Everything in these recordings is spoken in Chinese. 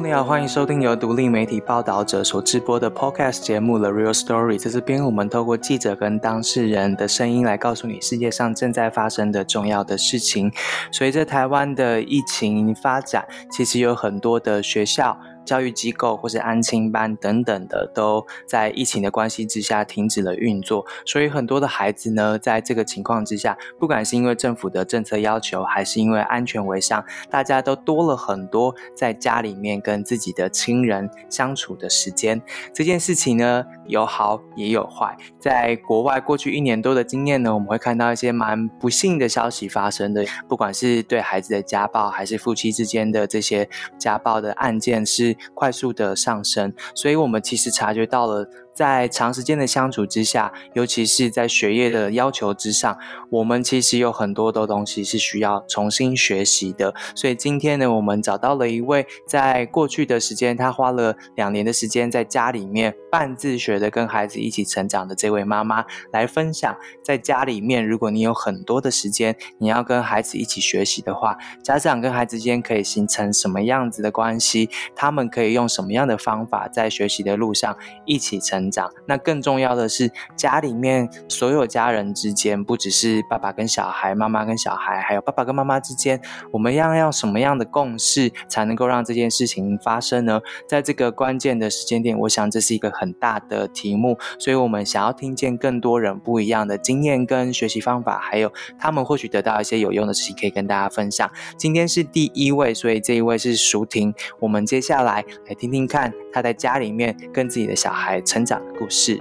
你好，欢迎收听由独立媒体报道者所直播的 Podcast 节目《The Real Story》。在这边，我们透过记者跟当事人的声音来告诉你世界上正在发生的重要的事情。随着台湾的疫情发展，其实有很多的学校。教育机构或是安亲班等等的，都在疫情的关系之下停止了运作，所以很多的孩子呢，在这个情况之下，不管是因为政府的政策要求，还是因为安全为上，大家都多了很多在家里面跟自己的亲人相处的时间。这件事情呢，有好也有坏。在国外过去一年多的经验呢，我们会看到一些蛮不幸的消息发生的，不管是对孩子的家暴，还是夫妻之间的这些家暴的案件是。快速的上升，所以我们其实察觉到了。在长时间的相处之下，尤其是在学业的要求之上，我们其实有很多的东西是需要重新学习的。所以今天呢，我们找到了一位在过去的时间，他花了两年的时间在家里面半自学的跟孩子一起成长的这位妈妈，来分享在家里面，如果你有很多的时间，你要跟孩子一起学习的话，家长跟孩子之间可以形成什么样子的关系？他们可以用什么样的方法在学习的路上一起成？长。那更重要的是，家里面所有家人之间，不只是爸爸跟小孩、妈妈跟小孩，还有爸爸跟妈妈之间，我们要要什么样的共识，才能够让这件事情发生呢？在这个关键的时间点，我想这是一个很大的题目，所以我们想要听见更多人不一样的经验跟学习方法，还有他们或许得到一些有用的事情，可以跟大家分享。今天是第一位，所以这一位是淑婷。我们接下来来听听看，他在家里面跟自己的小孩成长。故事。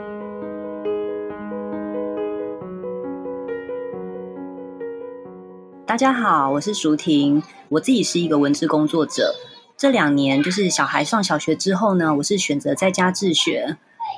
大家好，我是淑婷，我自己是一个文字工作者。这两年，就是小孩上小学之后呢，我是选择在家自学。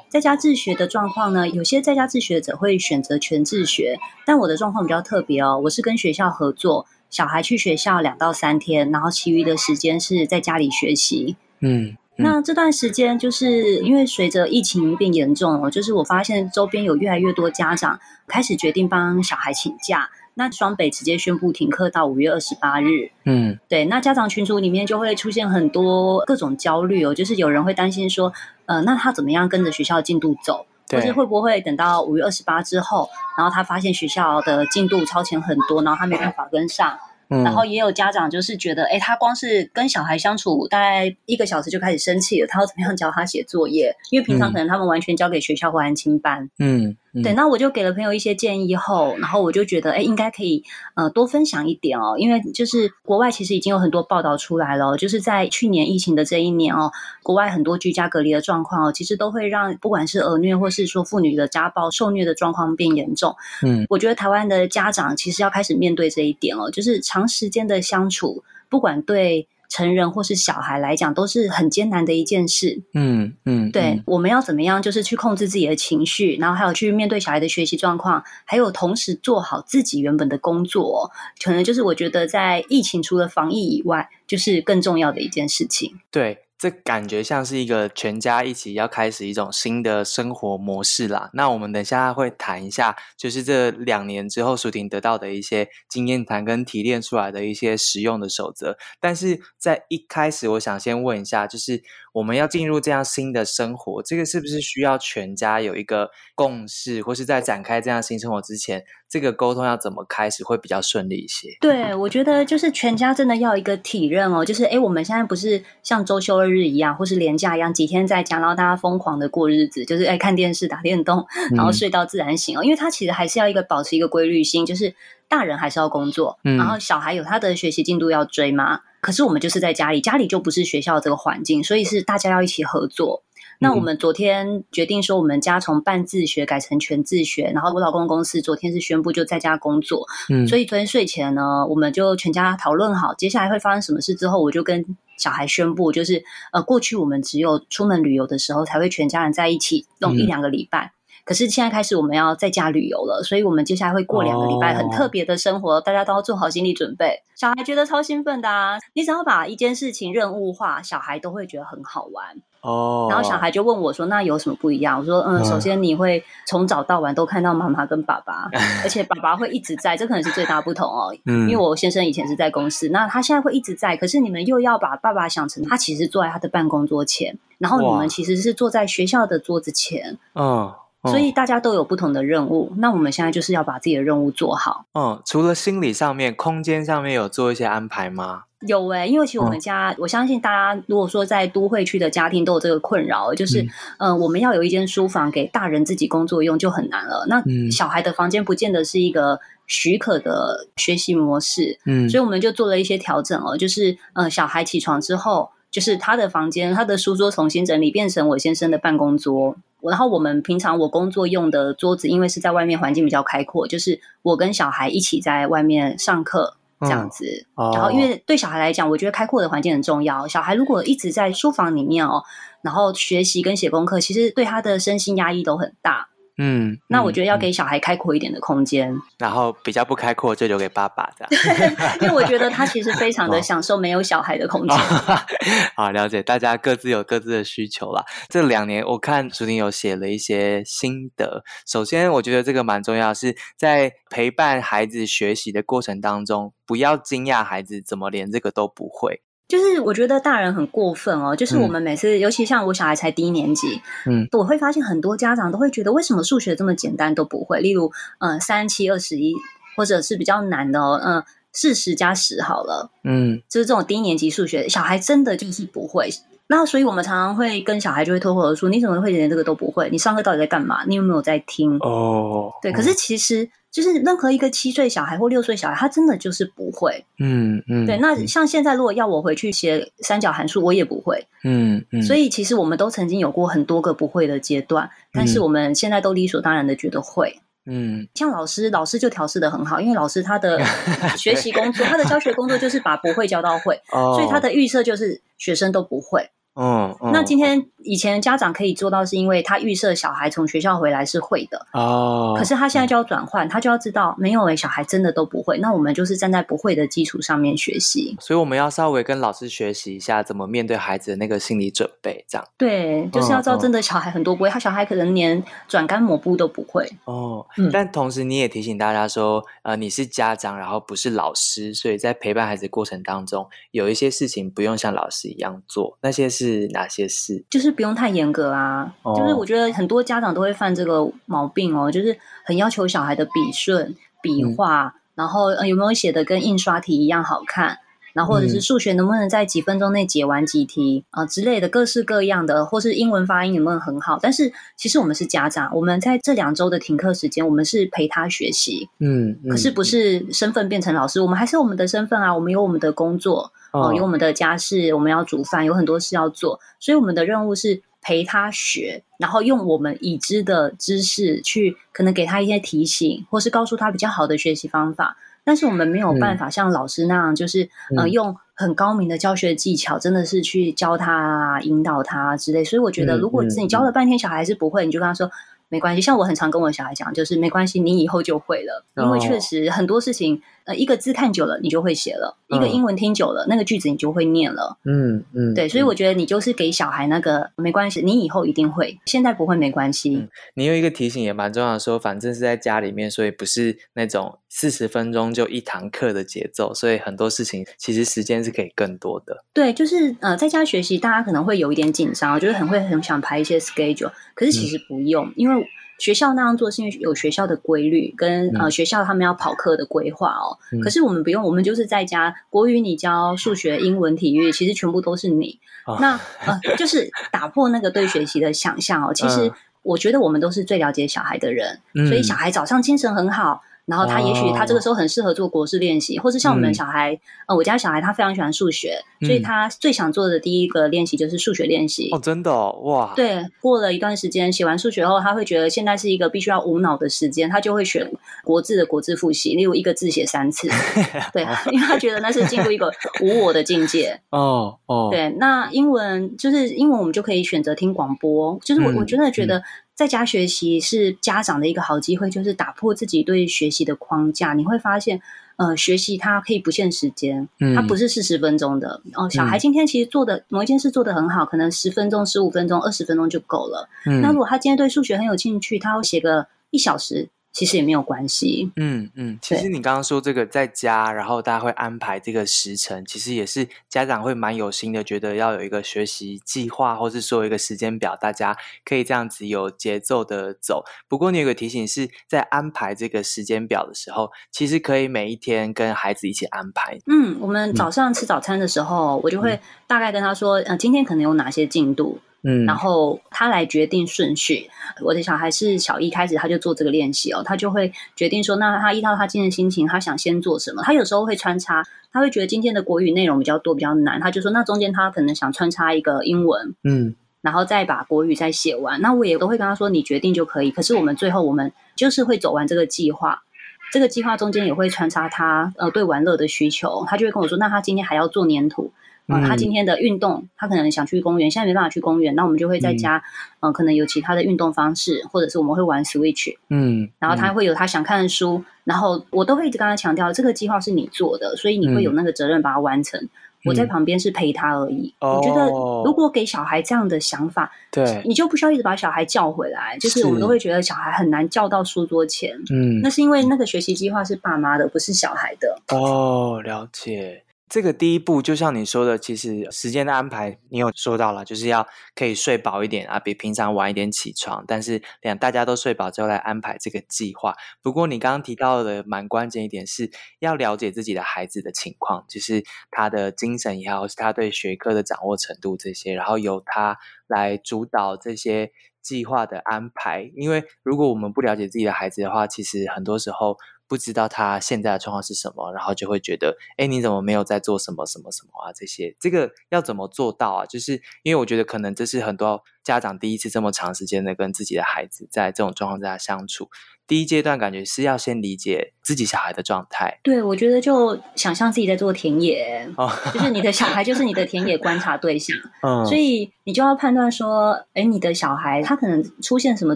在家自学的状况呢，有些在家自学者会选择全自学，但我的状况比较特别哦，我是跟学校合作，小孩去学校两到三天，然后其余的时间是在家里学习。嗯。那这段时间，就是因为随着疫情变严重哦，就是我发现周边有越来越多家长开始决定帮小孩请假。那双北直接宣布停课到五月二十八日。嗯，对。那家长群组里面就会出现很多各种焦虑哦，就是有人会担心说，呃，那他怎么样跟着学校进度走，或是会不会等到五月二十八之后，然后他发现学校的进度超前很多，然后他没办法跟上。然后也有家长就是觉得，哎，他光是跟小孩相处大概一个小时就开始生气了，他要怎么样教他写作业？因为平常可能他们完全交给学校或安亲班。嗯。对，那我就给了朋友一些建议后，然后我就觉得，哎，应该可以，呃，多分享一点哦。因为就是国外其实已经有很多报道出来了，就是在去年疫情的这一年哦，国外很多居家隔离的状况哦，其实都会让不管是儿虐或是说妇女的家暴、受虐的状况变严重。嗯，我觉得台湾的家长其实要开始面对这一点哦，就是长时间的相处，不管对。成人或是小孩来讲，都是很艰难的一件事。嗯嗯，对，我们要怎么样，就是去控制自己的情绪，然后还有去面对小孩的学习状况，还有同时做好自己原本的工作，可能就是我觉得在疫情除了防疫以外，就是更重要的一件事情。对。这感觉像是一个全家一起要开始一种新的生活模式啦。那我们等下会谈一下，就是这两年之后，舒婷得到的一些经验谈跟提炼出来的一些实用的守则。但是在一开始，我想先问一下，就是我们要进入这样新的生活，这个是不是需要全家有一个共识，或是在展开这样新生活之前？这个沟通要怎么开始会比较顺利一些？对，我觉得就是全家真的要一个体认哦，就是哎，我们现在不是像周休二日一样，或是连假一样，几天在家，然后大家疯狂的过日子，就是爱看电视、打电动，然后睡到自然醒哦。因为他其实还是要一个保持一个规律性，就是大人还是要工作，然后小孩有他的学习进度要追嘛。可是我们就是在家里，家里就不是学校这个环境，所以是大家要一起合作。那我们昨天决定说，我们家从半自学改成全自学，然后我老公公司昨天是宣布就在家工作，嗯，所以昨天睡前呢，我们就全家讨论好接下来会发生什么事之后，我就跟小孩宣布，就是呃，过去我们只有出门旅游的时候才会全家人在一起弄一两个礼拜，可是现在开始我们要在家旅游了，所以我们接下来会过两个礼拜很特别的生活，大家都要做好心理准备。小孩觉得超兴奋的啊！你只要把一件事情任务化，小孩都会觉得很好玩。哦，然后小孩就问我说：“那有什么不一样？”我说：“嗯，嗯首先你会从早到晚都看到妈妈跟爸爸，而且爸爸会一直在，这可能是最大不同哦。嗯，因为我先生以前是在公司，那他现在会一直在，可是你们又要把爸爸想成他其实坐在他的办公桌前，然后你们其实是坐在学校的桌子前，嗯，嗯所以大家都有不同的任务。那我们现在就是要把自己的任务做好。嗯，除了心理上面、空间上面有做一些安排吗？有诶、因为其实我嗯们家，我相信大家如果说在都会区的家庭都有这个困扰，就是嗯我们要有一间书房给大人自己工作用就很难了。那嗯小孩的房间不见得是一个许可的学习模式，嗯，所以我们就做了一些调整哦，就是呃，小孩起床之后，就是他的房间、他的书桌重新整理，变成我先生的办公桌。然后我们平常我工作用的桌子，因为是在外面环境比较开阔，就是我跟小孩一起在外面上课这样子。哦然后因为对小孩来讲，我觉得开阔的环境很重要。小孩如果一直在书房里面哦，然后学习跟写功课，其实对他的身心压抑都很大。嗯，那我觉得要嗯给小孩开阔一点的空间，然后比较不开阔就留给爸爸这样。因为我觉得他其实非常的哦享受没有小孩的空间。好，了解，大家各自有各自的需求啦。这两年我看竹婷有写了一些心得。首先，我觉得这个蛮重要，是在陪伴孩子学习的过程当中，不要惊讶孩子怎么连这个都不会。就是我觉得大人很过分哦，就是嗯我们每次，尤其像我小孩才低年级，嗯，我会发现很多家长都会觉得，为什么数学这么简单都不会？例如，嗯，三七二十一，或者是比较难的哦，嗯，四十加十好了，嗯就是这种低年级数学，小孩真的就是不会。那所以我们常常会跟小孩就会脱口而出：“你怎么会连这个都不会？你上课到底在干嘛？你有没有在听？”哦，对，可是其实就是任何一个七岁小孩或六岁小孩，他真的就是不会。嗯嗯，对，那嗯像现在如果要我回去写三角函数，我也不会。嗯嗯，所以其实我们都曾经有过很多个不会的阶段，但是嗯我们现在都理所当然的觉得会。嗯像老师，老师就调试的很好，因为老师他的 学习工作，他的教学工作就是把不会教到会，哦，所以他的预设就是学生都不会。嗯，嗯那今天以前家长可以做到，是因为他预设小孩从学校回来是会的，哦，可是他现在就要转换，他就要知道没有诶、小孩真的都不会。那我们就是站在不会的基础上面学习。所以我们要稍微跟老师学习一下怎么面对孩子的那个心理准备，这样。对，就是要知道真的小孩很多不会，他小孩可能连转干抹布都不会。哦，嗯但同时你也提醒大家说，呃，你是家长，然后不是老师，所以在陪伴孩子过程当中，有一些事情不用像老师一样做，那些是哪些事？就是不用太严格啊，哦就是我觉得很多家长都会犯这个毛病哦，就是很要求小孩的笔顺、笔嗯画，然后、呃、有没有写的跟印刷题一样好看，然后或者是嗯数学能不能在几分钟内解完几题啊、之类的，各式各样的，或是英文发音能不能很好？但是其实我们是家长，我们在这两周的停课时间，我们是陪他学习，嗯，可是不是身份变成老师，我们还是我们的身份啊，我们有我们的工作，哦，有我们的家事，我们要煮饭，有很多事要做，所以我们的任务是陪他学，然后用我们已知的知识去可能给他一些提醒，或是告诉他比较好的学习方法。但是我们没有办法像老师那样，就是、呃嗯用很高明的教学技巧，真的是去教他啊、引导他啊之类。所以我觉得，嗯如果嗯你教了半天小孩还是不会，你就跟他说。没关系，像我很常跟我小孩讲，就是没关系，你以后就会了，因为确哦。实很多事情，呃，一个字看久了你就会写了，一个嗯。英文听久了，那个句子你就会念了。嗯嗯，对，所以嗯。我觉得你就是给小孩那个没关系，你以后一定会，现在不会没关系。嗯。你有一个提醒也蛮重要的说，反正是在家里面，所以不是那种四十分钟就一堂课的节奏，所以很多事情其实时间是可以更多的。对，就是呃，在家学习，大家可能会有一点紧张，就是很会很想排一些 schedule，可是嗯其实不用，因为学校那样做是因为有学校的规律跟、呃嗯学校他们要跑课的规划哦。嗯可是我们不用，我们就是在家，国语你教，数学、英文、体育，其实全部都是你。哦那呃，就是打破那个对学习的想象哦。其实嗯我觉得我们都是最了解小孩的人，嗯所以小孩早上精神很好。然后他也许他这个哦时候很适合做国事练习，或是像我们嗯小孩，呃，我家小孩他非常喜欢数学，所以嗯他最想做的第一个练习就是数学练习。哦，真的哦，哇，，对，过了一段时间写完数学后，他会觉得现在是一个必须要无脑的时间，他就会选国字的国字复习，例如一个字写三次。对，因为他觉得那是进入一个 无我的境界。哦哦，，对，那英文就是英文，我们就可以选择听广播。就是我、嗯我真的觉得在家学习是家长的一个好机会，就是打破自己对学习的框架。你会发现，呃，学习它可以不限时间，嗯它不是四十分钟的哦。小孩今天其实做的某一件事做得很好，可能十分钟、十五分钟、二十分钟就够了。嗯那如果他今天对数学很有兴趣，他要写个一小时，其实也没有关系。嗯嗯，其实你刚刚说这个在家，然后大家会安排这个时程，其实也是家长会蛮有心的，觉得要有一个学习计划，或是说一个时间表，大家可以这样子有节奏的走。不过你有个提醒是在安排这个时间表的时候，其实可以每一天跟孩子一起安排。嗯，我们早上吃早餐的时候，我就会大概跟他说，呃，今天可能有哪些进度，嗯，然后他来决定顺序。我的小孩是小一开始他就做这个练习哦，他就会决定说，那他依照他今天的心情，他想先做什么。他有时候会穿插，他会觉得今天的国语内容比较多，比较难，他就说那中间他可能想穿插一个英文，嗯然后再把国语再写完。那我也都会跟他说，你决定就可以。可是我们最后我们就是会走完这个计划。这个计划中间也会穿插他呃对玩乐的需求，他就会跟我说，那他今天还要做粘土，啊、嗯他今天的运动，他可能想去公园，现在没办法去公园，那我们就会在家，嗯、可能有其他的运动方式，或者是我们会玩 Switch，嗯，然后他会有他想看的书，然后我都会一直跟他强调，这个计划是你做的，所以你会有那个责任把它完成。我在旁边是陪他而已。我觉得哦如果给小孩这样的想法，对，你就不需要一直把小孩叫回来。就是是我们都会觉得小孩很难叫到书桌前，嗯那是因为那个学习计划是爸妈的，不是小孩的。哦，了解。这个第一步，就像你说的，其实时间的安排，你有说到了，就是要可以睡饱一点啊，比平常晚一点起床。但是两大家都睡饱之后来安排这个计划。不过你刚刚提到的蛮关键一点是，要了解自己的孩子的情况，就是他的精神也好，是他对学科的掌握程度这些，然后由他来主导这些计划的安排。因为如果我们不了解自己的孩子的话，其实很多时候。不知道他现在的状况是什么，然后就会觉得，哎，你怎么没有在做什么什么什么啊？这些这个要怎么做到啊？就是因为我觉得可能这是很多家长第一次这么长时间的跟自己的孩子在这种状况之下相处，第一阶段感觉是要先理解自己小孩的状态对，我觉得就想象自己在做田野，哦，就是你的小孩就是你的田野观察对象，嗯，所以你就要判断说，哎，你的小孩他可能出现什么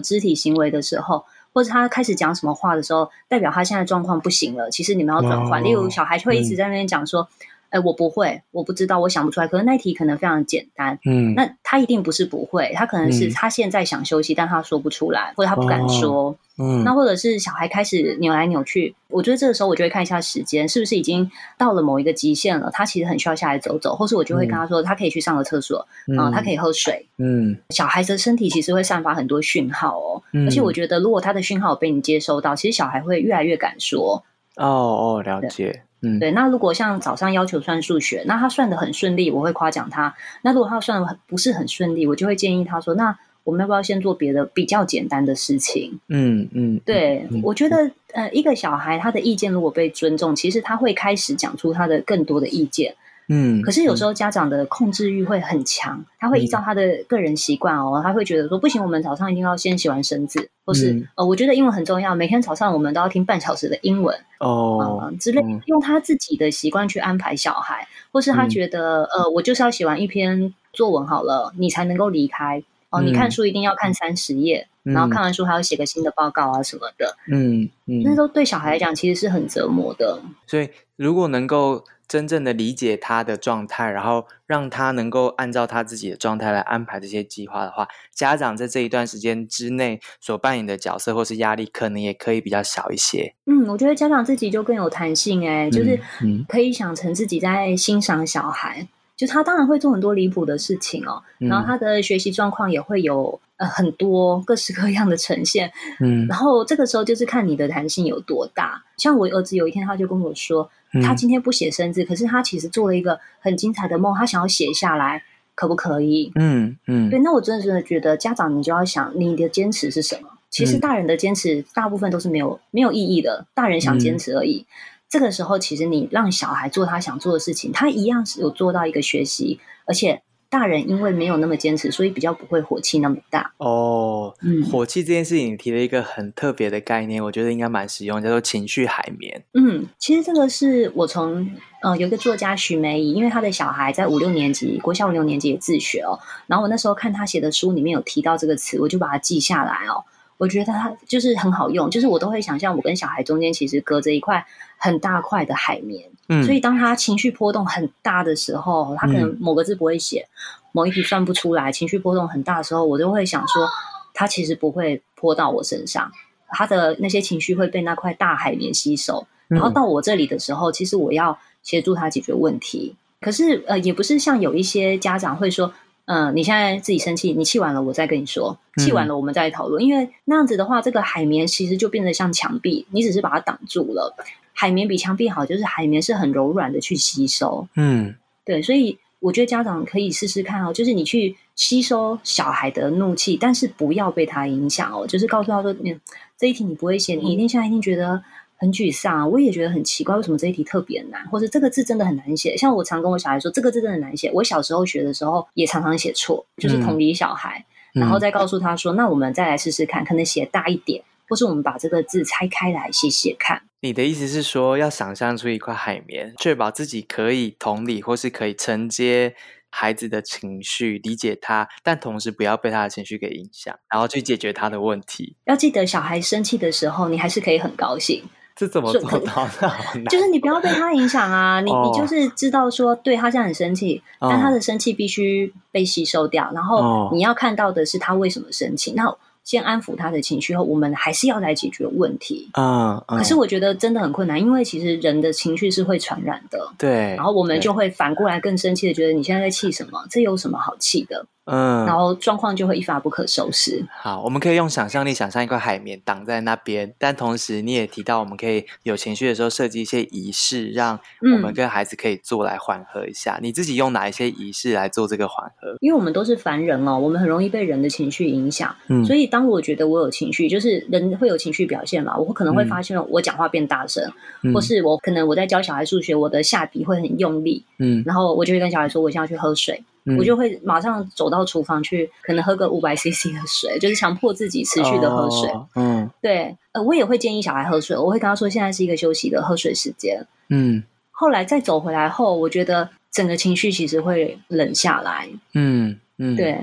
肢体行为的时候。或者他开始讲什么话的时候，代表他现在状况不行了。其实你们要转换，哦例如小孩会一直在那边讲说：“哎、我不会，我不知道，我想不出来。”可是那题可能非常简单，嗯，那他一定不是不会，他可能是嗯他现在想休息，但他说不出来，或者他不敢说。嗯，那或者是小孩开始扭来扭去，我觉得这个时候我就会看一下时间，是不是已经到了某一个极限了，他其实很需要下来走走，或是我就会跟他说，他可以去上个厕所，啊、他可以喝水。嗯小孩子的身体其实会散发很多讯号哦，嗯而且我觉得如果他的讯号被你接收到，其实小孩会越来越敢说。哦哦，了解，嗯，对，那如果像早上要求算数学，那他算的很顺利，我会夸奖他；那如果他算的不是很顺利，我就会建议他说，那我们要不要先做别的比较简单的事情？嗯嗯，对，嗯我觉得呃，一个小孩他的意见如果被尊重，其实他会开始讲出他的更多的意见。嗯，可是有时候家长的控制欲会很强，他会依照他的个人习惯哦，他会觉得说不行，我们早上一定要先写完生字，或是、嗯。呃，我觉得英文很重要，每天早上我们都要听半小时的英文啊、哦，之类嗯，用他自己的习惯去安排小孩，或是他嗯。觉得、呃，我就是要写完一篇作文好了，你才能够离开。哦，你看嗯。书一定要看三十页，然后看完书还要写个新的报告啊什么的，嗯嗯，那都对小孩来讲其实是很折磨的。所以，如果能够真正的理解他的状态，然后让他能够按照他自己的状态来安排这些计划的话，家长在这一段时间之内所扮演的角色或是压力，可能也可以比较小一些。嗯，我觉得家长自己就更有弹性哎、就是嗯。可以想成自己在欣赏小孩，就他当然会做很多离谱的事情哦，嗯然后他的学习状况也会有呃很多各式各样的呈现，嗯然后这个时候就是看你的弹性有多大。像我儿子有一天他就跟我说，嗯他今天不写生字，可是他其实做了一个很精彩的梦，他想要写下来，可不可以？嗯嗯对，那我真的真的觉得家长你就要想你的坚持是什么。其实嗯大人的坚持大部分都是没有没有意义的，大人想嗯坚持而已。这个时候，其实你让小孩做他想做的事情，他一样是有做到一个学习，而且大人因为没有那么坚持，所以比较不会火气那么大。哦，嗯火气这件事情，你提了一个很特别的概念，我觉得应该蛮实用，叫做情绪海绵。嗯，其实这个是我从呃有一个作家许梅怡，因为他的小孩在五六年级，国小五六年级也自学哦。然后我那时候看他写的书里面有提到这个词，我就把它记下来哦。我觉得它就是很好用，就是我都会想象我跟小孩中间其实隔着一块很大块的海绵。嗯，所以当他情绪波动很大的时候，他可能某个字不会写，某一笔算不出来，情绪波动很大的时候，我就会想说，他其实不会泼到我身上，他的那些情绪会被那块大海绵吸收，然后到我这里的时候，其实我要协助他解决问题。可是呃，也不是像有一些家长会说，嗯，你现在自己生气，你气完了我再跟你说，气完了我们再讨论，因为那样子的话，这个海绵其实就变得像墙壁，你只是把它挡住了。海绵比墙壁好，就是海绵是很柔软的去吸收。嗯，对，所以我觉得家长可以试试看哦，就是你去吸收小孩的怒气，但是不要被他影响哦，就是告诉他说，嗯，这一题你不会写，你一定现在一定觉得很沮丧，我也觉得很奇怪，为什么这一题特别难，或者这个字真的很难写。像我常跟我小孩说，这个字真的难写。我小时候学的时候也常常写错，就是同理小孩，然后再告诉他说，那我们再来试试看，可能写大一点，或是我们把这个字拆开来写写看。你的意思是说，要想象出一块海绵，确保自己可以同理或是可以承接孩子的情绪，理解他，但同时不要被他的情绪给影响，然后去解决他的问题。要记得，小孩生气的时候，你还是可以很高兴。这怎么做到的？就是你不要被他影响啊！你你就是知道说，对他现在很生气，但他的生气必须被吸收掉。然后你要看到的是他为什么生气。那先安抚他的情绪后，我们还是要来解决问题。嗯，可是我觉得真的很困难，因为其实人的情绪是会传染的。对，然后我们就会反过来更生气的，觉得你现在在气什么？这有什么好气的？嗯，然后状况就会一发不可收拾。好，我们可以用想象力想象一块海绵挡在那边，但同时你也提到，我们可以有情绪的时候设计一些仪式，让我们跟孩子可以做来缓和一下。你自己用哪一些仪式来做这个缓和？因为我们都是凡人哦，我们很容易被人的情绪影响。嗯，所以当我觉得我有情绪，就是人会有情绪表现嘛，我可能会发现我讲话变大声，或是我可能我在教小孩数学，我的下笔会很用力。嗯，然后我就会跟小孩说，我现在要去喝水。我就会马上走到厨房去，可能喝个五百 CC 的水，就是强迫自己持续的喝水。嗯，对，呃，我也会建议小孩喝水，我会跟他说现在是一个休息的喝水时间。嗯，后来再走回来后，我觉得整个情绪其实会冷下来。嗯嗯，对。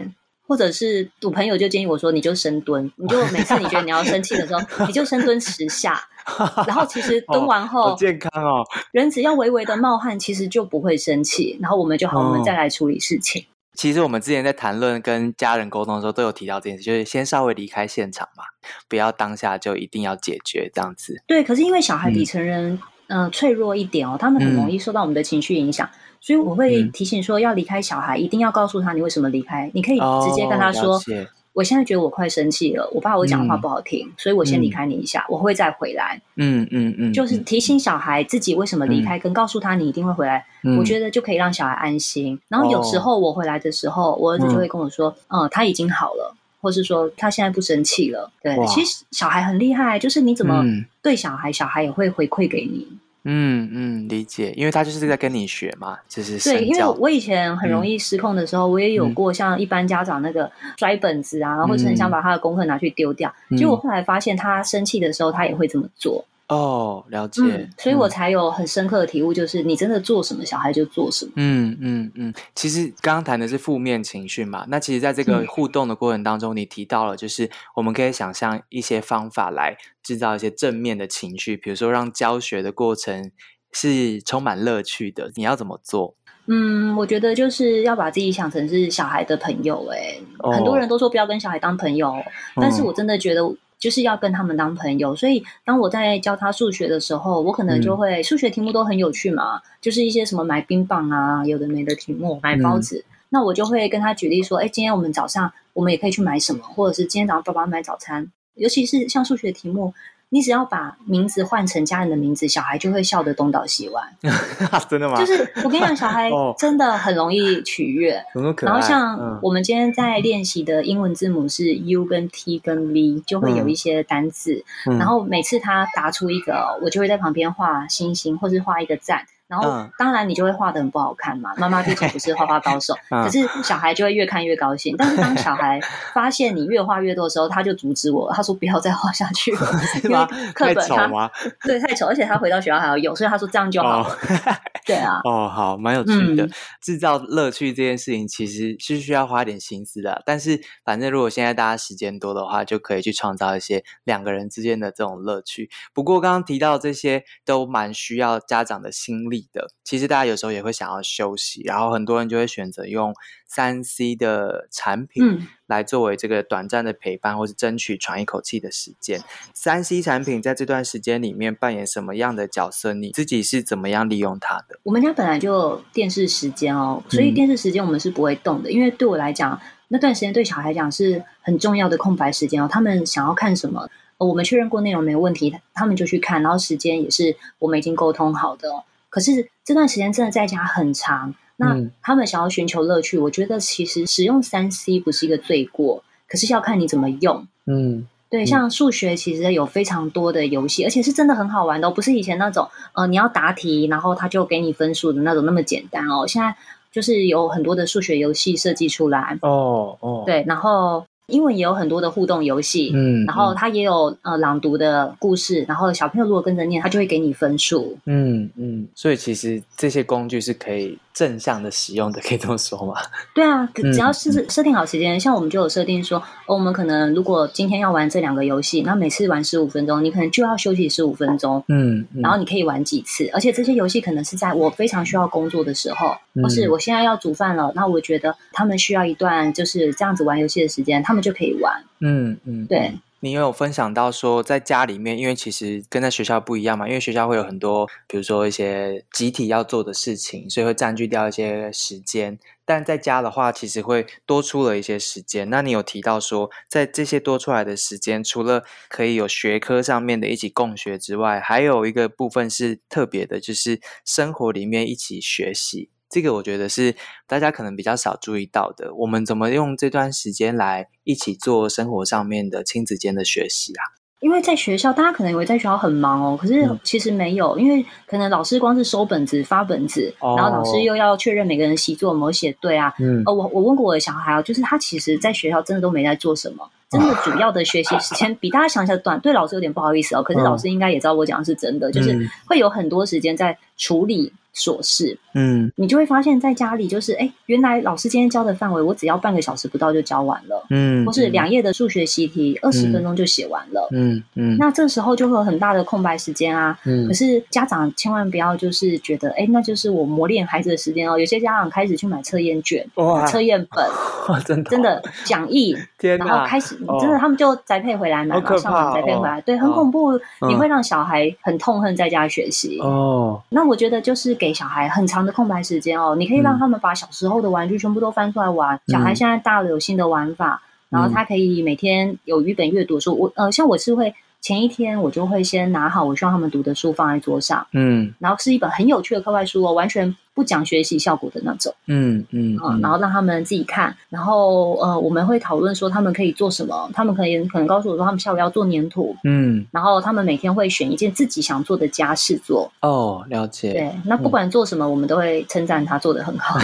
或者是我朋友就建议我说，你就深蹲，你就每次你觉得你要生气的时候，你就深蹲十下，然后其实蹲完后，健康哦，人只要微微的冒汗，其实就不会生气，然后我们就好，我们再来处理事情。其实我们之前在谈论跟家人沟通的时候，都有提到这件事，就是先稍微离开现场嘛，不要当下就一定要解决这样子。对，可是因为小孩比成人嗯脆弱一点哦，他们很容易受到我们的情绪影响。所以我会提醒说，要离开小孩，一定要告诉他你为什么离开。你可以直接跟他说：“我现在觉得我快生气了，我怕我讲话不好听，所以我先离开你一下，我会再回来。”嗯嗯嗯，就是提醒小孩自己为什么离开，跟告诉他你一定会回来。我觉得就可以让小孩安心。然后有时候我回来的时候，我儿子就会跟我说：“嗯，他已经好了，或是说他现在不生气了。”对，其实小孩很厉害，就是你怎么对小孩，小孩也会回馈给你。嗯嗯，理解，因为他就是在跟你学嘛，就是对，因为我以前很容易失控的时候，我也有过像一般家长那个摔本子啊，然后或者很想把他的功课拿去丢掉，结果后来发现他生气的时候，他也会这么做。哦，了解，所以我才有很深刻的体悟，就是你真的做什么，小孩就做什么。嗯嗯嗯，其实刚刚谈的是负面情绪嘛，那其实在这个互动的过程当中，你提到了，就是我们可以想象一些方法来制造一些正面的情绪，比如说让教学的过程是充满乐趣的。你要怎么做？嗯，我觉得就是要把自己想成是小孩的朋友。哎，很多人都说不要跟小孩当朋友，但是我真的觉得。就是要跟他们当朋友，所以当我在教他数学的时候，我可能就会数学题目都很有趣嘛，就是一些什么买冰棒啊，有的没的题目，买包子，那我就会跟他举例说，哎，今天我们早上我们也可以去买什么，或者是今天早上爸爸买早餐，尤其是像数学题目。你只要把名字换成家人的名字，小孩就会笑得东倒西歪。真的吗？就是 我跟你讲，小孩真的很容易取悦。然后像我们今天在练习的英文字母是 U 跟 T 跟 V，就会有一些单字。然后每次他答出一个，我就会在旁边画星星，或是画一个赞。然后，当然你就会画的很不好看嘛。妈妈毕竟不是画画高手，可是小孩就会越看越高兴。但是当小孩发现你越画越多的时候，他就阻止我，他说不要再画下去了，因为课本他 对太丑，而且他回到学校还要用，所以他说这样就好了。对啊，哦，好，蛮有趣的。嗯制造乐趣这件事情其实是需要花点心思的，但是反正如果现在大家时间多的话，就可以去创造一些两个人之间的这种乐趣。不过刚刚提到这些都蛮需要家长的心力的。其实大家有时候也会想要休息，然后很多人就会选择用三 C 的产品。嗯，来作为这个短暂的陪伴，或是争取喘一口气的时间。三 C 产品在这段时间里面扮演什么样的角色？你自己是怎么样利用它的？我们家本来就电视时间哦，所以嗯电视时间我们是不会动的，因为对我来讲，那段时间对小孩来讲是很重要的空白时间哦。他们想要看什么，呃我们确认过内容没有问题，他们就去看，然后时间也是我们已经沟通好的哦。可是这段时间真的在家很长，那嗯他们想要寻求乐趣，我觉得其实使用三 C 不是一个罪过，可是要看你怎么用。嗯对，嗯像数学其实有非常多的游戏，而且是真的很好玩的、哦，不是以前那种呃你要答题，然后他就给你分数的那种那么简单哦。现在就是有很多的数学游戏设计出来，哦哦，，对，然后英文也有很多的互动游戏，嗯，然后它也有呃朗读的故事，然后小朋友如果跟着念，他就会给你分数。嗯嗯，所以其实这些工具是可以正向的使用的，可以这么说吗？对啊，只要是设定好时间，像我们就有设定说，哦，我们可能如果今天要玩这两个游戏，那每次玩十五分钟，你可能就要休息十五分钟。嗯，嗯然后你可以玩几次，而且这些游戏可能是在我非常需要工作的时候，嗯或是我现在要煮饭了，那我觉得他们需要一段就是这样子玩游戏的时间，他们就可以玩。嗯嗯，对，你有分享到说，在家里面，因为其实跟在学校不一样嘛，因为学校会有很多，比如说一些集体要做的事情，所以会占据掉一些时间。但在家的话，其实会多出了一些时间。那你有提到说，在这些多出来的时间，除了可以有学科上面的一起共学之外，还有一个部分是特别的，就是生活里面一起学习。这个我觉得是大家可能比较少注意到的。我们怎么用这段时间来一起做生活上面的亲子间的学习啊？因为在学校，大家可能以为在学校很忙哦，可是嗯其实没有，因为可能老师光是收本子、发本子，哦然后老师又要确认每个人习作有没有写对啊。嗯呃，我我问过我的小孩啊，就是他其实在学校真的都没在做什么，真的主要的学习时间比大家想象的短。对老师有点不好意思哦，可是嗯老师应该也知道我讲的是真的，就是嗯会有很多时间在处理琐事。嗯你就会发现在家里就是，哎，原来老师今天教的范围，我只要半个小时不到就教完了，嗯，或是两页的数学习题，二十嗯分钟就写完了。嗯嗯那这时候就会有很大的空白时间啊。嗯可是家长千万不要就是觉得，哎，那就是我磨练孩子的时间哦。有些家长开始去买测验卷、哇测验本，哇真的真的讲义，天，然后开始哦真的他们就宅配回来买嘛，好可上网怕哦宅配回来，对，很哦恐怖。你嗯会让小孩很痛恨在家学习。哦那我觉得就是给小孩很长的空白时间哦，你可以让嗯他们把小时候的玩具全部都翻出来玩。小孩嗯现在大了，有新的玩法，然后他可以每天有一本阅读书。我呃，像我是会前一天我就会先拿好我希望他们读的书放在桌上，嗯然后是一本很有趣的课外书哦，完全不讲学习效果的那种。嗯嗯嗯，然后让他们自己看，然后呃，我们会讨论说他们可以做什么，他们可以可能告诉我说他们下午要做粘土，嗯然后他们每天会选一件自己想做的家事做。哦了解，对，那不管做什么，我们都会称赞他做的很好。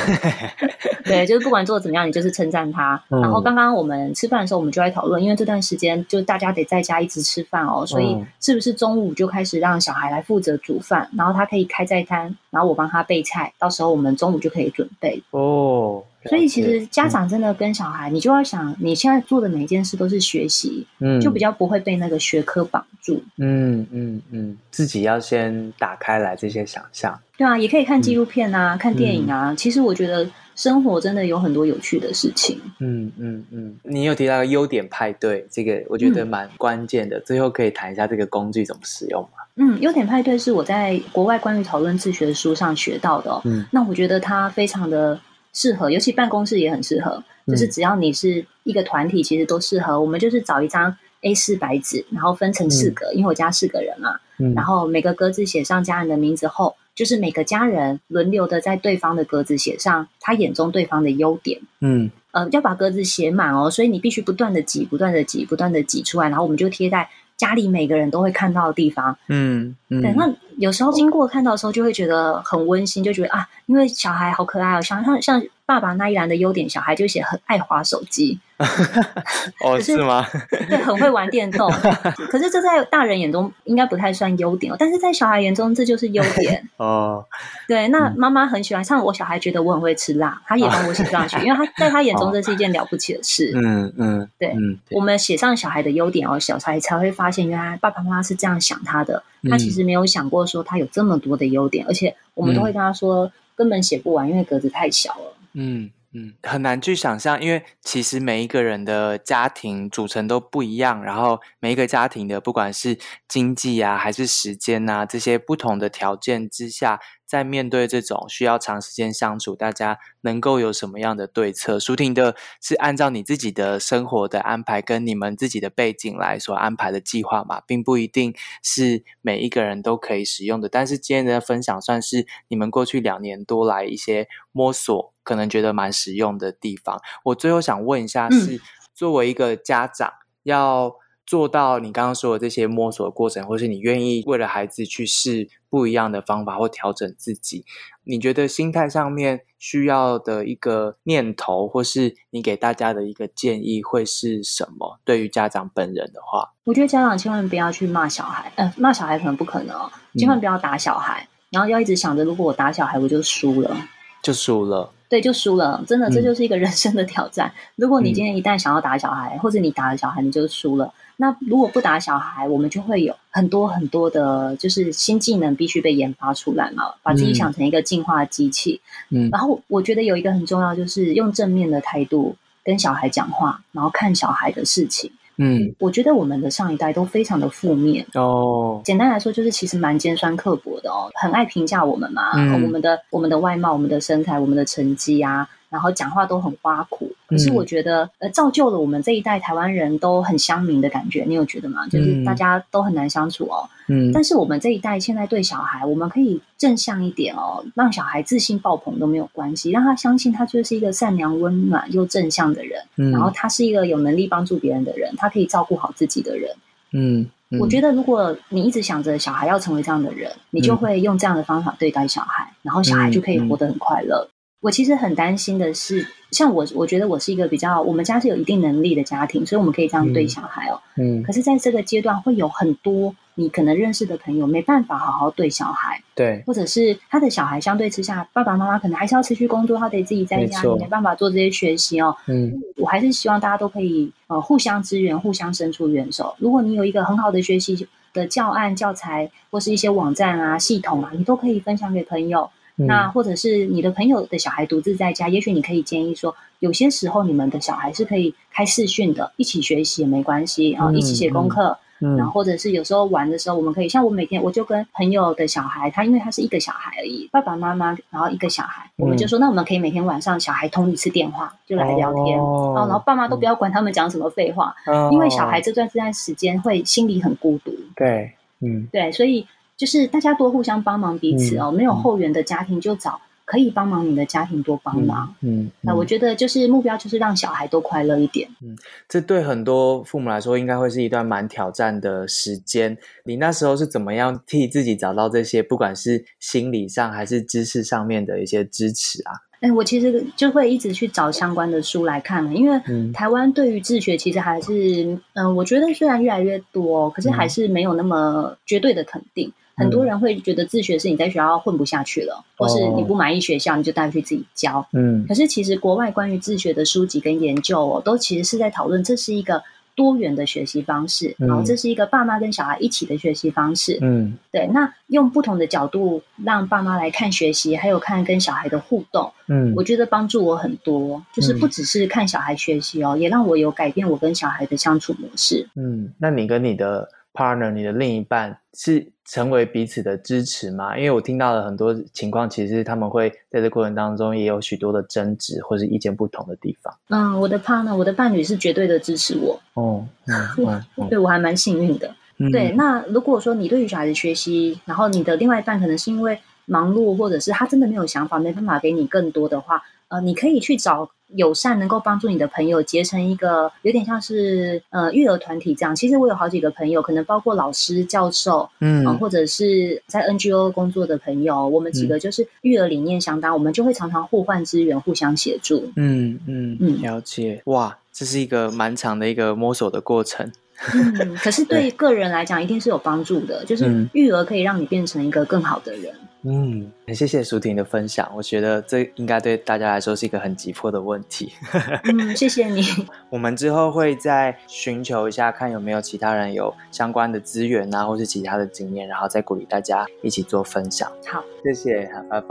对，就是不管做得怎么样，你就是称赞他。嗯然后刚刚我们吃饭的时候，我们就在讨论，因为这段时间就大家得在家一直吃饭哦，所以嗯是不是中午就开始让小孩来负责煮饭，然后他可以开菜单，然后我帮他备菜，到时候我们中午就可以准备。哦，所以其实家长真的跟小孩，你就要想，你现在做的每一件事都是学习，嗯就比较不会被那个学科绑住。嗯嗯嗯，自己要先打开来这些想象，对啊，也可以看纪录片啊，看电影啊。其实我觉得生活真的有很多有趣的事情。嗯嗯嗯，你有提到优点派对，这个我觉得蛮关键的。最后可以谈一下这个工具怎么使用吗？嗯，优点派对是我在国外关于讨论自学的书上学到的、哦。嗯那我觉得它非常的适合，尤其办公室也很适合。就是嗯只要你是一个团体，其实都适合。我们就是找一张 A 四白纸，然后分成四格，因为我家四个人嘛。嗯然后每个格子写上家人的名字后，就是每个家人轮流的在对方的格子写上他眼中对方的优点。嗯呃，要把格子写满哦，所以你必须不断的挤，不断的挤，不断的挤出来，然后我们就贴在家里每个人都会看到的地方。嗯嗯，对，那有时候经过看到的时候，就会觉得很温馨，就觉得啊，因为小孩好可爱哦，像像像爸爸那一栏的优点，小孩就写很爱滑手机，哦，是吗？对，很会玩电动。可是这在大人眼中应该不太算优点哦，但是在小孩眼中这就是优点 哦。对，那妈妈很喜欢，像我小孩觉得我很会吃辣，他也帮我写上去，因为他在他眼中这是一件了不起的事。嗯嗯，对，我们写上小孩的优点哦，小孩才会发现原来爸爸妈妈是这样想他的，他其实没有想过说他有这么多的优点，而且我们都会跟他说根本写不完，因为格子太小了。嗯。嗯，很难去想象，因为其实每一个人的家庭组成都不一样，然后每一个家庭的不管是经济啊，还是时间啊，这些不同的条件之下。在面对这种需要长时间相处，大家能够有什么样的对策？舒婷的是按照你自己的生活的安排跟你们自己的背景来所安排的计划嘛，并不一定是每一个人都可以使用的。但是今天的分享算是你们过去两年多来一些摸索，可能觉得蛮实用的地方。我最后想问一下，是作为一个家长要。做到你刚刚说的这些摸索的过程，或是你愿意为了孩子去试不一样的方法或调整自己，你觉得心态上面需要的一个念头，或是你给大家的一个建议会是什么？对于家长本人的话，我觉得家长千万不要去骂小孩，呃，骂小孩可能不可能，千万不要打小孩，然后要一直想着如果我打小孩，我就输了，就输了。对，就输了，真的，这就是一个人生的挑战。如果你今天一旦想要打小孩，或者你打了小孩，你就输了。那如果不打小孩，我们就会有很多很多的，就是新技能必须被研发出来嘛，把自己想成一个进化机器。嗯，然后我觉得有一个很重要，就是用正面的态度跟小孩讲话，然后看小孩的事情。嗯，我觉得我们的上一代都非常的负面哦。简单来说，就是其实蛮尖酸刻薄的哦，很爱评价我们嘛，我们的我们的外貌、我们的身材、我们的成绩啊。然后讲话都很挖苦，可是我觉得，呃，造就了我们这一代台湾人都很乡民的感觉。你有觉得吗？就是大家都很难相处哦。嗯。但是我们这一代现在对小孩，我们可以正向一点哦，让小孩自信爆棚都没有关系，让他相信他就是一个善良、温暖又正向的人。嗯。然后他是一个有能力帮助别人的人，他可以照顾好自己的人。嗯。我觉得，如果你一直想着小孩要成为这样的人，你就会用这样的方法对待小孩，然后小孩就可以活得很快乐。我其实很担心的是，像我，我觉得我是一个比较，我们家是有一定能力的家庭，所以我们可以这样对小孩哦。嗯。可是，在这个阶段，会有很多你可能认识的朋友没办法好好对小孩，对，或者是他的小孩相对之下，爸爸妈妈可能还是要持续工作，他得自己在家，没办法做这些学习哦。嗯。我还是希望大家都可以呃互相支援，互相伸出援手。如果你有一个很好的学习的教案、教材或是一些网站啊、系统啊，你都可以分享给朋友。那或者是你的朋友的小孩独自在家，也许你可以建议说，有些时候你们的小孩是可以开视讯的，一起学习也没关系啊，一起写功课，然后或者是有时候玩的时候，我们可以像我每天我就跟朋友的小孩，他因为他是一个小孩而已，爸爸妈妈然后一个小孩，我们就说那我们可以每天晚上小孩通一次电话就来聊天，哦，然后爸妈都不要管他们讲什么废话，因为小孩这段这段时间会心里很孤独，对，嗯，对，所以。就是大家多互相帮忙彼此哦，没有后援的家庭就找可以帮忙你的家庭多帮忙。嗯，那我觉得就是目标就是让小孩多快乐一点。嗯，这对很多父母来说应该会是一段蛮挑战的时间。你那时候是怎么样替自己找到这些，不管是心理上还是知识上面的一些支持啊？哎，我其实就会一直去找相关的书来看了，因为台湾对于自学其实还是，嗯，我觉得虽然越来越多，可是还是没有那么绝对的肯定。很多人会觉得自学是你在学校混不下去了，或是你不满意学校，你就带去自己教。嗯，可是其实国外关于自学的书籍跟研究哦，都其实是在讨论这是一个多元的学习方式，然后这是一个爸妈跟小孩一起的学习方式。嗯，对。那用不同的角度让爸妈来看学习，还有看跟小孩的互动，嗯，我觉得帮助我很多。就是不只是看小孩学习哦，也让我有改变我跟小孩的相处模式。嗯，那你跟你的 partner，你的另一半是？成为彼此的支持吗？因为我听到了很多情况，其实他们会在这过程当中也有许多的争执或是意见不同的地方。嗯，我的 partner，我的伴侣是绝对的支持我。哦，对我还蛮幸运的。对，那如果说你对于小孩的学习，然后你的另外一半可能是因为忙碌，或者是他真的没有想法，没办法给你更多的话，呃，你可以去找友善能够帮助你的朋友结成一个有点像是呃育儿团体这样。其实我有好几个朋友，可能包括老师、教授，嗯，或者是在 NGO 工作的朋友，我们几个就是育儿理念相当，我们就会常常互换资源，互相协助。嗯嗯嗯，了解。哇，这是一个蛮长的一个摸索的过程。嗯，可是对 个人来讲，一定是有帮助的。就是育儿可以让你变成一个更好的人。嗯，很谢谢舒婷的分享。我觉得这应该对大家来说是一个很急迫的问题。嗯，谢谢你。我们之后会再寻求一下，看有没有其他人有相关的资源啊，或是其他的经验，然后再鼓励大家一起做分享。好，谢谢，好，拜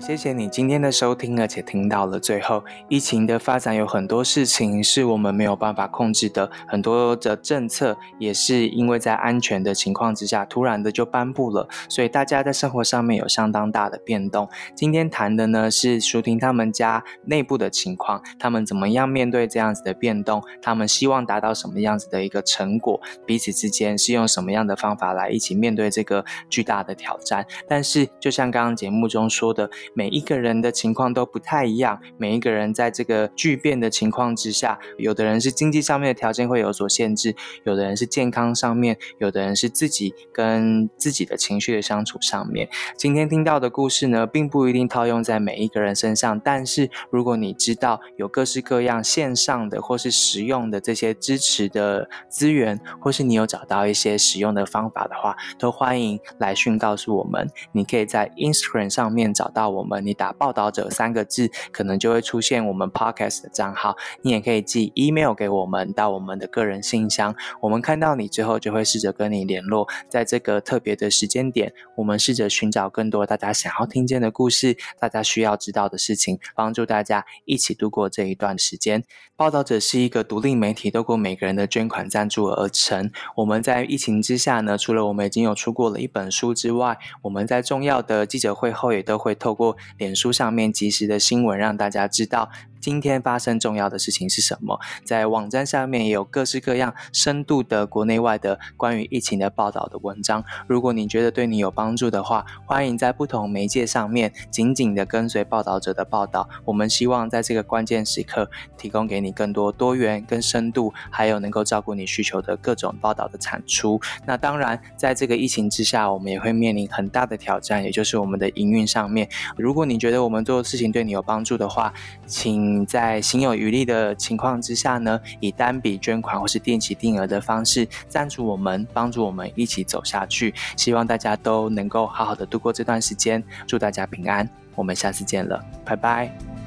谢谢你今天的收听，而且听到了最后。疫情的发展有很多事情是我们没有办法控制的，很多的政策也是因为在安全的情况之下，突然的就颁布了，所以大家在生活上面有相当大的变动。今天谈的呢是舒婷他们家内部的情况，他们怎么样面对这样子的变动，他们希望达到什么样子的一个成果，彼此之间是用什么样的方法来一起面对这个巨大的挑战。但是就像刚刚节目中说的。每一个人的情况都不太一样，每一个人在这个巨变的情况之下，有的人是经济上面的条件会有所限制，有的人是健康上面，有的人是自己跟自己的情绪的相处上面。今天听到的故事呢，并不一定套用在每一个人身上，但是如果你知道有各式各样线上的或是实用的这些支持的资源，或是你有找到一些实用的方法的话，都欢迎来讯告诉我们。你可以在 Instagram 上面找到我。我们你打报道者三个字，可能就会出现我们 podcast 的账号。你也可以寄 email 给我们到我们的个人信箱。我们看到你之后，就会试着跟你联络。在这个特别的时间点，我们试着寻找更多大家想要听见的故事，大家需要知道的事情，帮助大家一起度过这一段时间。报道者是一个独立媒体，透过每个人的捐款赞助而成。我们在疫情之下呢，除了我们已经有出过了一本书之外，我们在重要的记者会后也都会透过。脸书上面及时的新闻，让大家知道。今天发生重要的事情是什么？在网站上面也有各式各样深度的国内外的关于疫情的报道的文章。如果你觉得对你有帮助的话，欢迎在不同媒介上面紧紧的跟随报道者的报道。我们希望在这个关键时刻，提供给你更多多元、跟深度，还有能够照顾你需求的各种报道的产出。那当然，在这个疫情之下，我们也会面临很大的挑战，也就是我们的营运上面。如果你觉得我们做的事情对你有帮助的话，请。在心有余力的情况之下呢，以单笔捐款或是定期定额的方式赞助我们，帮助我们一起走下去。希望大家都能够好好的度过这段时间，祝大家平安。我们下次见了，拜拜。